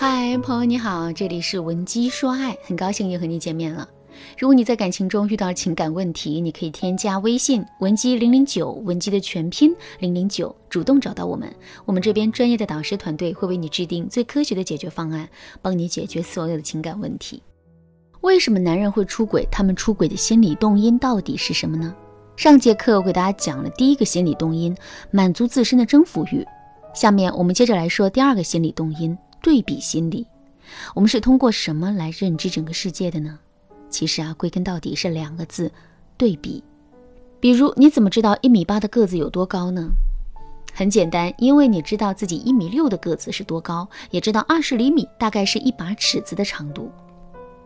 嗨，朋友你好，这里是文姬说爱，很高兴又和你见面了。如果你在感情中遇到情感问题，你可以添加微信文姬零零九，文姬的全拼零零九，主动找到我们，我们这边专业的导师团队会为你制定最科学的解决方案，帮你解决所有的情感问题。为什么男人会出轨？他们出轨的心理动因到底是什么呢？上节课我给大家讲了第一个心理动因，满足自身的征服欲。下面我们接着来说第二个心理动因，对比心理。我们是通过什么来认知整个世界的呢？其实啊，归根到底是两个字：对比。比如，你怎么知道一米八的个子有多高呢？很简单，因为你知道自己一米六的个子是多高，也知道二十厘米大概是一把尺子的长度。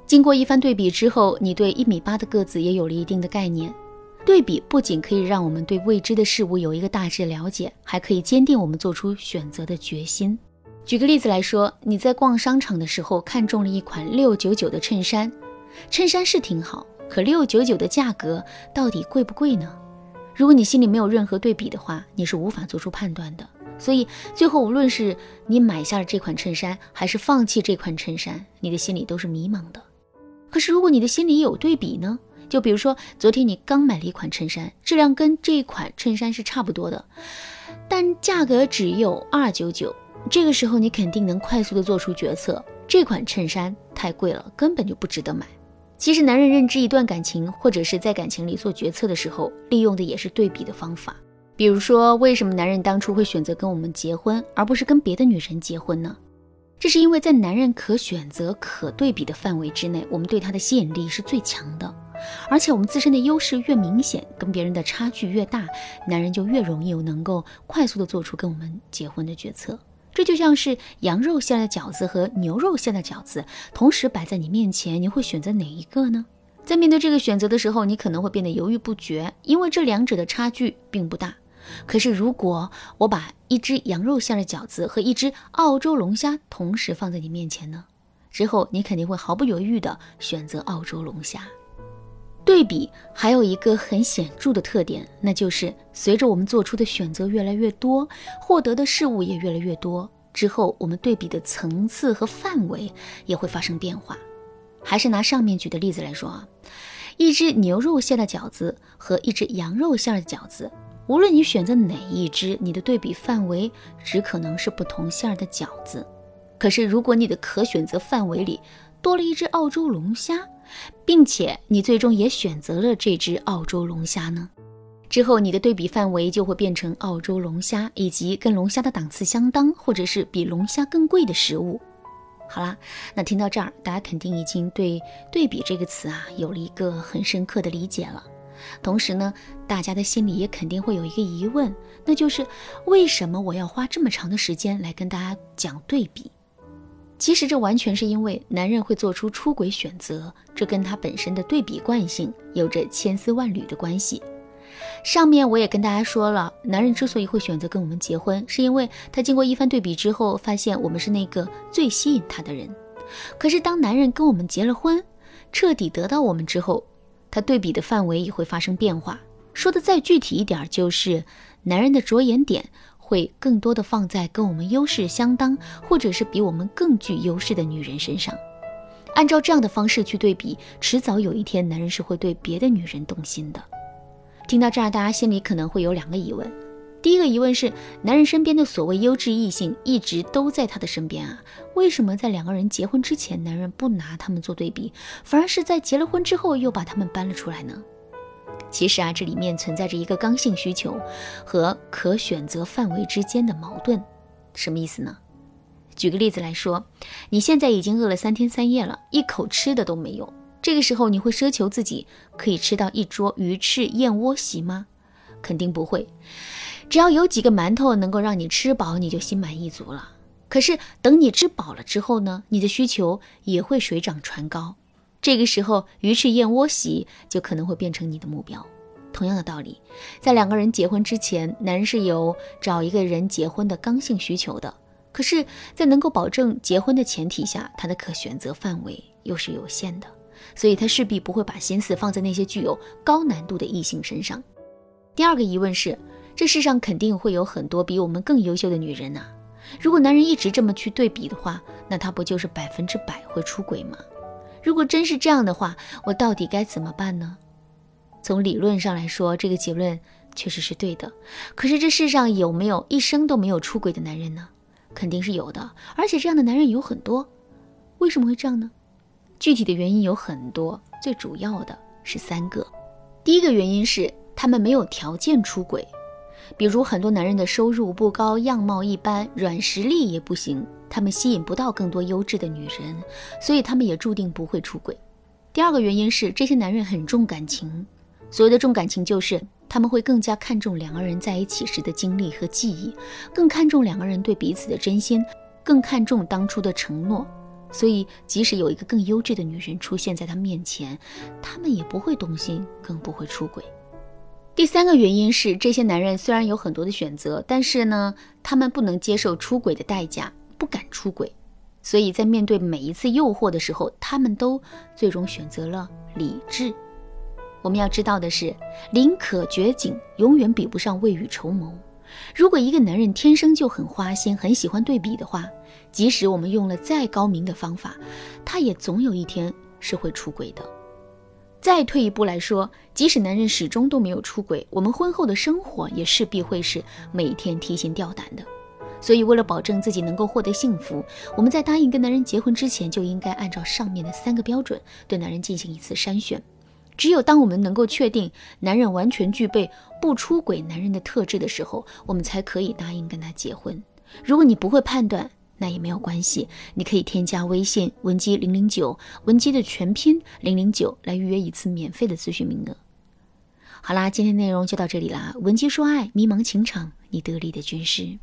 经过一番对比之后，你对一米八的个子也有了一定的概念。对比不仅可以让我们对未知的事物有一个大致了解，还可以坚定我们做出选择的决心。举个例子来说，你在逛商场的时候看中了一款六九九的衬衫。衬衫是挺好，可六九九的价格到底贵不贵呢？如果你心里没有任何对比的话，你是无法做出判断的。所以最后，无论是你买下了这款衬衫，还是放弃这款衬衫，你的心里都是迷茫的。可是如果你的心里有对比呢？就比如说，昨天你刚买了一款衬衫，质量跟这款衬衫是差不多的，但价格只有二九九。这个时候，你肯定能快速的做出决策：这款衬衫太贵了，根本就不值得买。其实，男人认知一段感情，或者是在感情里做决策的时候，利用的也是对比的方法。比如说，为什么男人当初会选择跟我们结婚，而不是跟别的女人结婚呢？这是因为在男人可选择、可对比的范围之内，我们对他的吸引力是最强的。而且，我们自身的优势越明显，跟别人的差距越大，男人就越容易能够快速的做出跟我们结婚的决策。这就像是羊肉馅的饺子和牛肉馅的饺子同时摆在你面前，你会选择哪一个呢？在面对这个选择的时候，你可能会变得犹豫不决，因为这两者的差距并不大。可是，如果我把一只羊肉馅的饺子和一只澳洲龙虾同时放在你面前呢？之后你肯定会毫不犹豫地选择澳洲龙虾。对比还有一个很显著的特点，那就是随着我们做出的选择越来越多，获得的事物也越来越多，之后我们对比的层次和范围也会发生变化。还是拿上面举的例子来说啊，一只牛肉馅的饺子和一只羊肉馅的饺子，无论你选择哪一只，你的对比范围只可能是不同馅的饺子。可是如果你的可选择范围里多了一只澳洲龙虾，并且你最终也选择了这只澳洲龙虾呢？之后你的对比范围就会变成澳洲龙虾以及跟龙虾的档次相当，或者是比龙虾更贵的食物。好啦，那听到这儿，大家肯定已经对“对比”这个词啊有了一个很深刻的理解了。同时呢，大家的心里也肯定会有一个疑问，那就是为什么我要花这么长的时间来跟大家讲对比？其实这完全是因为男人会做出出轨选择，这跟他本身的对比惯性有着千丝万缕的关系。上面我也跟大家说了，男人之所以会选择跟我们结婚，是因为他经过一番对比之后，发现我们是那个最吸引他的人。可是当男人跟我们结了婚，彻底得到我们之后，他对比的范围也会发生变化。说的再具体一点，就是男人的着眼点。会更多的放在跟我们优势相当，或者是比我们更具优势的女人身上。按照这样的方式去对比，迟早有一天，男人是会对别的女人动心的。听到这儿，大家心里可能会有两个疑问：第一个疑问是，男人身边的所谓优质异性一直都在他的身边啊，为什么在两个人结婚之前，男人不拿他们做对比，反而是在结了婚之后又把他们搬了出来呢？其实啊，这里面存在着一个刚性需求和可选择范围之间的矛盾，什么意思呢？举个例子来说，你现在已经饿了三天三夜了，一口吃的都没有，这个时候你会奢求自己可以吃到一桌鱼翅燕窝席吗？肯定不会。只要有几个馒头能够让你吃饱，你就心满意足了。可是等你吃饱了之后呢，你的需求也会水涨船高。这个时候，鱼翅燕窝席就可能会变成你的目标。同样的道理，在两个人结婚之前，男人是有找一个人结婚的刚性需求的。可是，在能够保证结婚的前提下，他的可选择范围又是有限的，所以他势必不会把心思放在那些具有高难度的异性身上。第二个疑问是：这世上肯定会有很多比我们更优秀的女人呐，如果男人一直这么去对比的话，那他不就是百分之百会出轨吗？如果真是这样的话，我到底该怎么办呢？从理论上来说，这个结论确实是对的。可是这世上有没有一生都没有出轨的男人呢？肯定是有的，而且这样的男人有很多。为什么会这样呢？具体的原因有很多，最主要的是三个。第一个原因是他们没有条件出轨。比如很多男人的收入不高，样貌一般，软实力也不行，他们吸引不到更多优质的女人，所以他们也注定不会出轨。第二个原因是这些男人很重感情，所谓的重感情就是他们会更加看重两个人在一起时的经历和记忆，更看重两个人对彼此的真心，更看重当初的承诺，所以即使有一个更优质的女人出现在他面前，他们也不会动心，更不会出轨。第三个原因是，这些男人虽然有很多的选择，但是呢，他们不能接受出轨的代价，不敢出轨，所以在面对每一次诱惑的时候，他们都最终选择了理智。我们要知道的是，宁可绝景，永远比不上未雨绸缪。如果一个男人天生就很花心，很喜欢对比的话，即使我们用了再高明的方法，他也总有一天是会出轨的。再退一步来说，即使男人始终都没有出轨，我们婚后的生活也势必会是每天提心吊胆的。所以，为了保证自己能够获得幸福，我们在答应跟男人结婚之前，就应该按照上面的三个标准对男人进行一次筛选。只有当我们能够确定男人完全具备不出轨男人的特质的时候，我们才可以答应跟他结婚。如果你不会判断，那也没有关系，你可以添加微信文姬零零九，文姬的全拼零零九来预约一次免费的咨询名额。好啦，今天内容就到这里啦，文姬说爱，迷茫情场，你得力的军师。